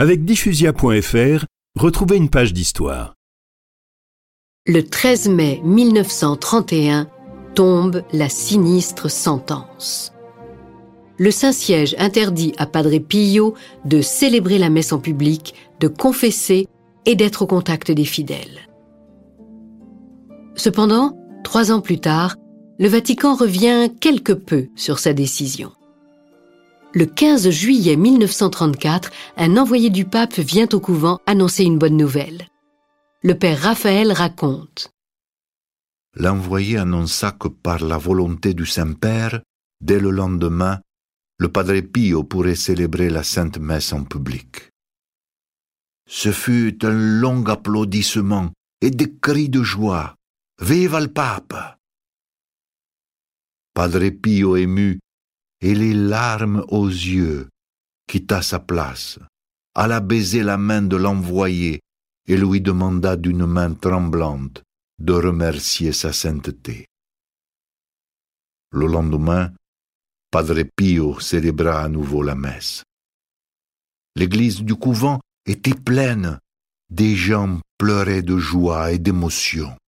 Avec diffusia.fr, retrouvez une page d'histoire. Le 13 mai 1931 tombe la sinistre sentence. Le Saint-Siège interdit à Padre Pio de célébrer la messe en public, de confesser et d'être au contact des fidèles. Cependant, trois ans plus tard, le Vatican revient quelque peu sur sa décision. Le 15 juillet 1934, un envoyé du pape vient au couvent annoncer une bonne nouvelle. Le père Raphaël raconte. L'envoyé annonça que par la volonté du Saint-Père, dès le lendemain, le Padre Pio pourrait célébrer la Sainte Messe en public. Ce fut un long applaudissement et des cris de joie. Vive le pape! Padre Pio ému et les larmes aux yeux quitta sa place, alla baiser la main de l'envoyé et lui demanda d'une main tremblante de remercier sa sainteté. Le lendemain, Padre Pio célébra à nouveau la messe. L'église du couvent était pleine, des gens pleuraient de joie et d'émotion.